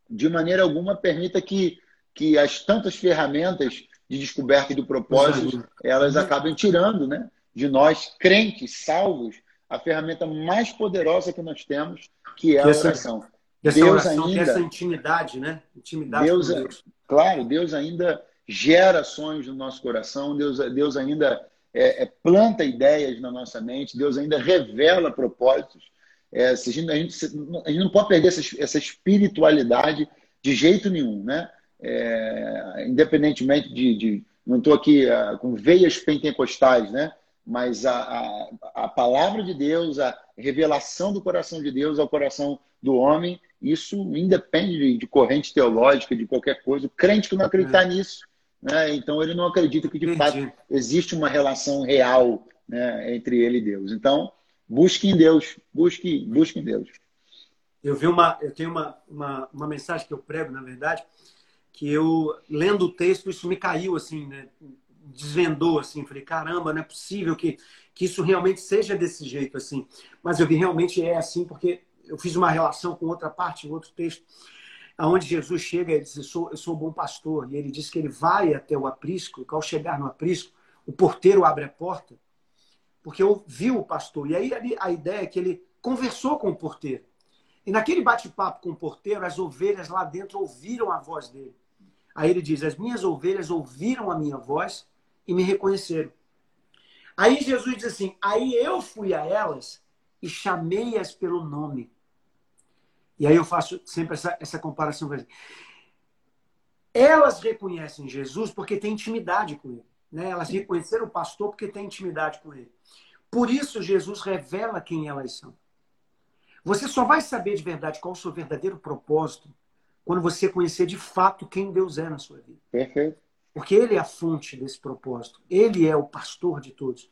De maneira alguma, permita que, que as tantas ferramentas de descoberta do propósito, elas acabem tirando né, de nós, crentes, salvos, a ferramenta mais poderosa que nós temos, que é a oração. Essa Deus oração, ainda, essa intimidade, né? Intimidade Deus, Deus. Claro, Deus ainda gera sonhos no nosso coração, Deus, Deus ainda é, é, planta ideias na nossa mente, Deus ainda revela propósitos. É, a, gente, a, gente, a, gente, não pode perder essa, essa espiritualidade de jeito nenhum, né? É, independentemente de, de não estou aqui uh, com veias pentecostais, né? Mas a, a, a, palavra de Deus, a revelação do coração de Deus ao coração do homem, isso independe de, de corrente teológica, de qualquer coisa. O crente que não acreditar nisso, né? Então, ele não acredita que, de Entendi. fato, existe uma relação real né, entre ele e Deus. Então, busque em Deus. Busque, busque em Deus. Eu vi uma, eu tenho uma, uma, uma mensagem que eu prego, na verdade, que eu, lendo o texto, isso me caiu, assim, né? desvendou assim, falei, caramba, não é possível que, que isso realmente seja desse jeito assim. Mas eu vi realmente é assim porque eu fiz uma relação com outra parte, outro texto, aonde Jesus chega e diz, eu sou, eu sou um bom pastor, e ele diz que ele vai até o aprisco, e ao chegar no aprisco, o porteiro abre a porta, porque ouviu o pastor. E aí a ideia é que ele conversou com o porteiro. E naquele bate-papo com o porteiro, as ovelhas lá dentro ouviram a voz dele. Aí ele diz: As minhas ovelhas ouviram a minha voz e me reconheceram. Aí Jesus diz assim: Aí eu fui a elas e chamei-as pelo nome. E aí eu faço sempre essa, essa comparação. Elas reconhecem Jesus porque têm intimidade com ele. Né? Elas reconheceram o pastor porque têm intimidade com ele. Por isso, Jesus revela quem elas são. Você só vai saber de verdade qual é o seu verdadeiro propósito quando você conhecer de fato quem Deus é na sua vida. Perfeito. Porque Ele é a fonte desse propósito. Ele é o pastor de todos.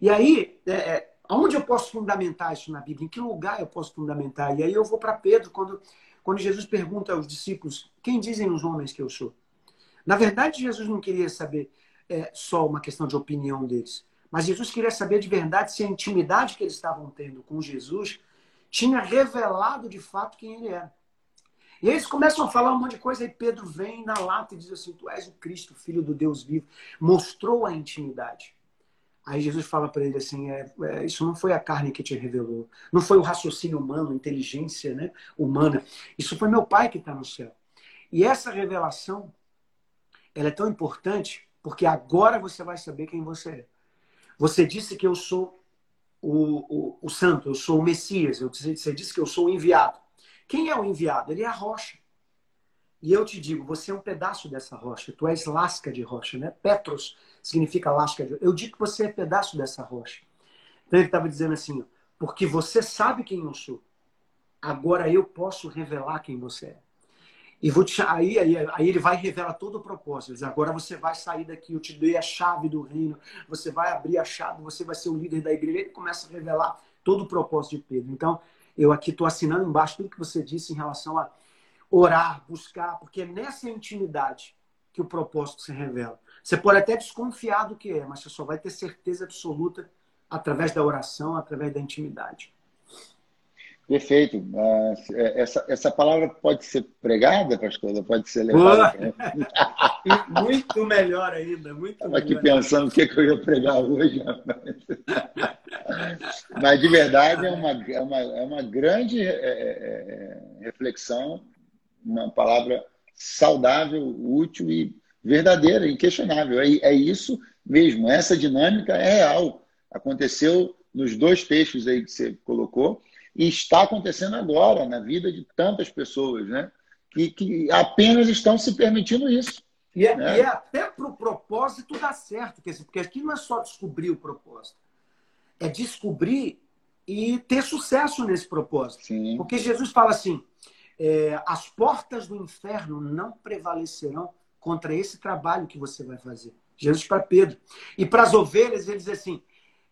E aí, é, é aonde eu posso fundamentar isso na Bíblia? Em que lugar eu posso fundamentar? E aí eu vou para Pedro, quando, quando Jesus pergunta aos discípulos: Quem dizem os homens que eu sou? Na verdade, Jesus não queria saber é, só uma questão de opinião deles. Mas Jesus queria saber de verdade se a intimidade que eles estavam tendo com Jesus tinha revelado de fato quem ele era. E eles começam a falar um monte de coisa, e Pedro vem na lata e diz assim: Tu és o Cristo, filho do Deus vivo. Mostrou a intimidade. Aí Jesus fala para ele assim: é, é, Isso não foi a carne que te revelou, não foi o raciocínio humano, a inteligência né, humana. Isso foi meu Pai que está no céu. E essa revelação, ela é tão importante porque agora você vai saber quem você é. Você disse que eu sou o, o, o santo, eu sou o Messias, você disse que eu sou o enviado. Quem é o enviado? Ele é a rocha. E eu te digo, você é um pedaço dessa rocha. Tu és lasca de rocha, né? Petros significa lasca de Eu digo que você é pedaço dessa rocha. Então ele estava dizendo assim, porque você sabe quem eu sou. Agora eu posso revelar quem você é. E vou te, aí, aí, aí ele vai revelar todo o propósito. Ele diz, agora você vai sair daqui, eu te dei a chave do reino, você vai abrir a chave, você vai ser o líder da igreja. Ele começa a revelar todo o propósito de Pedro. Então, eu aqui estou assinando embaixo tudo que você disse em relação a orar, buscar, porque é nessa intimidade que o propósito se revela. Você pode até desconfiar do que é, mas você só vai ter certeza absoluta através da oração, através da intimidade. Perfeito. É, essa, essa palavra pode ser pregada, pastor? Pode ser levada? muito melhor ainda. Muito Estava aqui pensando o que, que eu ia pregar hoje. Mas de verdade é uma, é uma, é uma grande é, é, é, reflexão, uma palavra saudável, útil e verdadeira, inquestionável. É, é isso mesmo. Essa dinâmica é real. Aconteceu nos dois textos aí que você colocou e está acontecendo agora na vida de tantas pessoas, né? Que, que apenas estão se permitindo isso. E é, né? e é até para o propósito dar certo, porque aqui não é só descobrir o propósito, é descobrir e ter sucesso nesse propósito. Sim. Porque Jesus fala assim: é, as portas do inferno não prevalecerão contra esse trabalho que você vai fazer. Jesus para Pedro. E para as ovelhas, ele diz assim: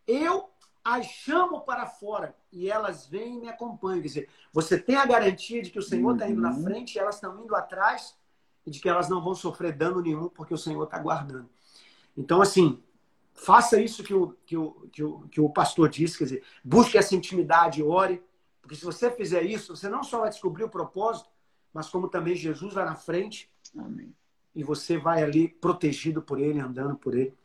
Eu as chamo para fora e elas vêm e me acompanham. Quer dizer, você tem a garantia de que o Senhor está indo na uhum. frente e elas estão indo atrás e de que elas não vão sofrer dano nenhum porque o Senhor está guardando. Então, assim, faça isso que o, que, o, que, o, que o pastor disse, quer dizer, busque essa intimidade, ore, porque se você fizer isso, você não só vai descobrir o propósito, mas como também Jesus vai na frente Amém. E você vai ali protegido por ele, andando por ele.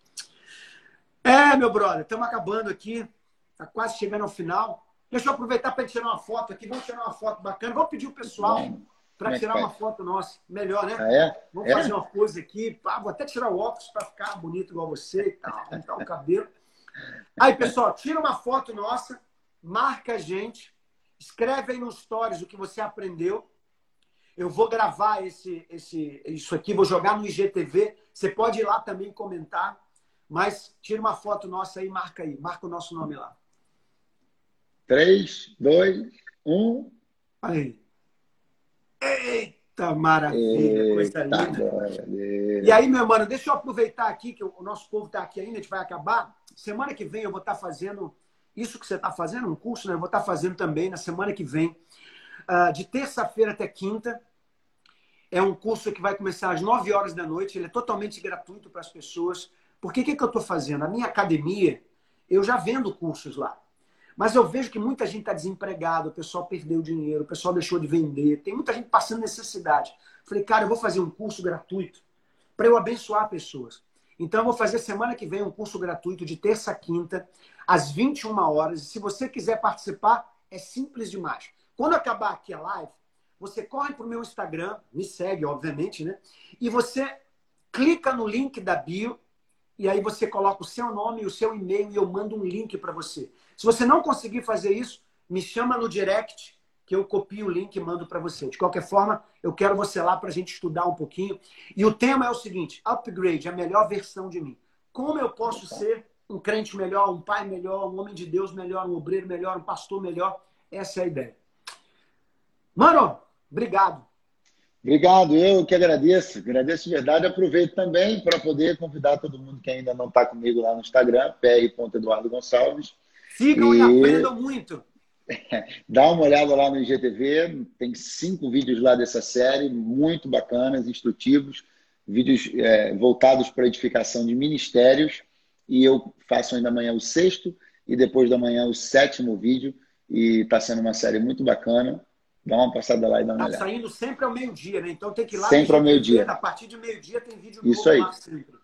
É, meu brother, estamos acabando aqui. Está quase chegando ao final. Deixa eu aproveitar para tirar uma foto aqui. Vamos tirar uma foto bacana. Vamos pedir o pessoal para é tirar uma foto nossa. Melhor, né? Ah, é? Vamos é? fazer uma pose aqui. Ah, vou até tirar o óculos para ficar bonito igual você e tal. Pintar o cabelo. Aí, pessoal, tira uma foto nossa, marca a gente, escreve aí nos stories o que você aprendeu. Eu vou gravar esse, esse, isso aqui, vou jogar no IGTV. Você pode ir lá também comentar, mas tira uma foto nossa aí, marca aí, marca o nosso nome lá. 3, 2, 1. Aí. Eita maravilha, Eita coisa linda. E aí, meu mano, deixa eu aproveitar aqui, que o nosso povo está aqui ainda, a gente vai acabar. Semana que vem eu vou estar tá fazendo isso que você está fazendo, um curso, né? Eu vou estar tá fazendo também na semana que vem, uh, de terça-feira até quinta. É um curso que vai começar às 9 horas da noite, ele é totalmente gratuito para as pessoas Porque o que, que eu estou fazendo? A minha academia, eu já vendo cursos lá. Mas eu vejo que muita gente está desempregada, o pessoal perdeu dinheiro, o pessoal deixou de vender, tem muita gente passando necessidade. Falei, cara, eu vou fazer um curso gratuito para eu abençoar pessoas. Então, eu vou fazer semana que vem um curso gratuito de terça a quinta, às 21 horas. E se você quiser participar, é simples demais. Quando acabar aqui a live, você corre para o meu Instagram, me segue, obviamente, né? E você clica no link da bio e aí você coloca o seu nome e o seu e-mail e eu mando um link para você. Se você não conseguir fazer isso, me chama no direct que eu copio o link e mando para você. De qualquer forma, eu quero você lá para a gente estudar um pouquinho. E o tema é o seguinte: upgrade, a melhor versão de mim. Como eu posso ser um crente melhor, um pai melhor, um homem de Deus melhor, um obreiro melhor, um pastor melhor? Essa é a ideia. Mano, obrigado. Obrigado, eu que agradeço. Agradeço de verdade. Aproveito também para poder convidar todo mundo que ainda não está comigo lá no Instagram, pr.eduardo Gonçalves. Sigam e... e aprendam muito. Dá uma olhada lá no IGTV, tem cinco vídeos lá dessa série, muito bacanas, instrutivos, vídeos é, voltados para edificação de ministérios. E eu faço ainda amanhã o sexto e depois da manhã o sétimo vídeo. E está sendo uma série muito bacana. Dá uma passada lá e dá uma tá olhada. saindo sempre ao meio-dia, né? Então tem que ir lá. Sempre ao meio-dia. A partir de meio-dia tem vídeo Isso novo aí. lá sempre.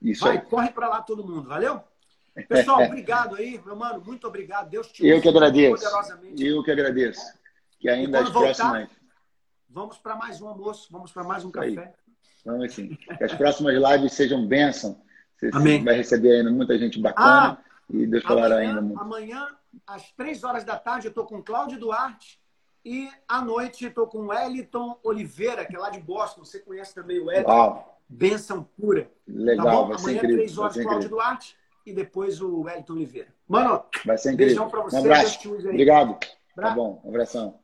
Isso Vai, aí. corre para lá todo mundo, valeu? Pessoal, obrigado aí, meu mano. Muito obrigado. Deus te Eu que agradeço. Eu que agradeço. Que ainda as voltar, próximas. Vamos para mais um almoço, vamos para mais um café. Aí. Vamos sim. Que as próximas lives sejam bênção. Você Amém. vai receber ainda muita gente bacana. Ah, e Deus falará ainda muito. Amanhã, às três horas da tarde, eu estou com Cláudio Duarte. E à noite estou com o Eliton Oliveira, que é lá de Boston. Você conhece também o Eliton. Uau. Benção pura. Legal, tá bom? vai Amanhã, ser incrível. três horas, Cláudio Duarte e depois o Wellington Oliveira. Mano, vai ser incrível. beijão pra você. Um abraço. Obrigado. Tá bom, um abração.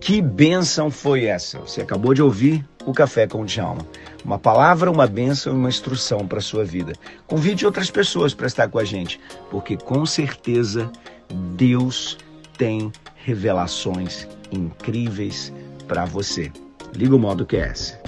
Que bênção foi essa? Você acabou de ouvir o Café com o Djalma. Uma palavra, uma bênção e uma instrução para a sua vida. Convide outras pessoas para estar com a gente, porque com certeza Deus tem revelações incríveis para você. Liga o modo QS.